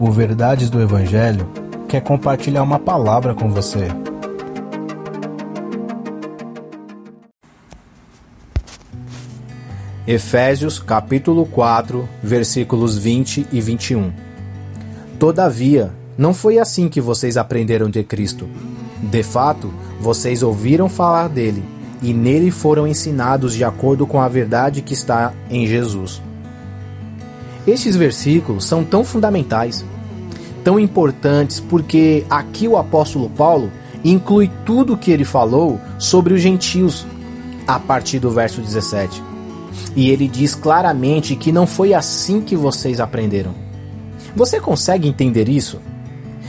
O Verdades do Evangelho quer compartilhar uma palavra com você. Efésios capítulo 4, versículos 20 e 21. Todavia, não foi assim que vocês aprenderam de Cristo. De fato, vocês ouviram falar dele e nele foram ensinados de acordo com a verdade que está em Jesus. Estes versículos são tão fundamentais, tão importantes, porque aqui o apóstolo Paulo inclui tudo o que ele falou sobre os gentios a partir do verso 17. E ele diz claramente que não foi assim que vocês aprenderam. Você consegue entender isso?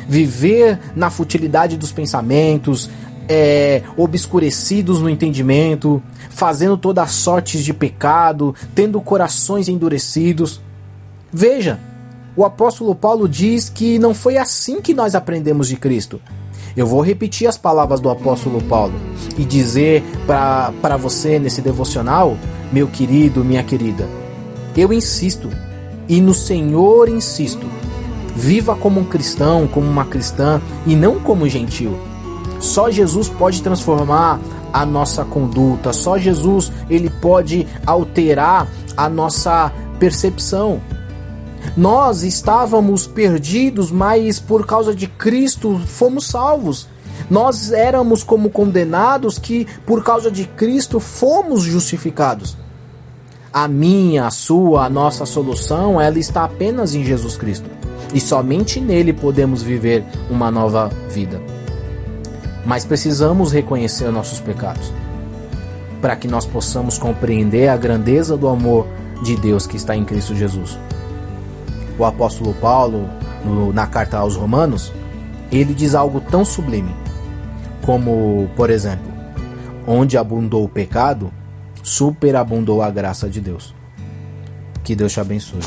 Viver na futilidade dos pensamentos, é, obscurecidos no entendimento, fazendo todas as sortes de pecado, tendo corações endurecidos. Veja, o apóstolo Paulo diz que não foi assim que nós aprendemos de Cristo. Eu vou repetir as palavras do apóstolo Paulo e dizer para você nesse devocional, meu querido, minha querida, eu insisto, e no Senhor insisto, viva como um cristão, como uma cristã e não como gentil. Só Jesus pode transformar a nossa conduta, só Jesus ele pode alterar a nossa percepção. Nós estávamos perdidos, mas por causa de Cristo fomos salvos. Nós éramos como condenados que por causa de Cristo fomos justificados. A minha, a sua, a nossa solução, ela está apenas em Jesus Cristo. E somente nele podemos viver uma nova vida. Mas precisamos reconhecer nossos pecados para que nós possamos compreender a grandeza do amor de Deus que está em Cristo Jesus. O apóstolo Paulo, no, na carta aos Romanos, ele diz algo tão sublime como, por exemplo, onde abundou o pecado, superabundou a graça de Deus. Que Deus te abençoe.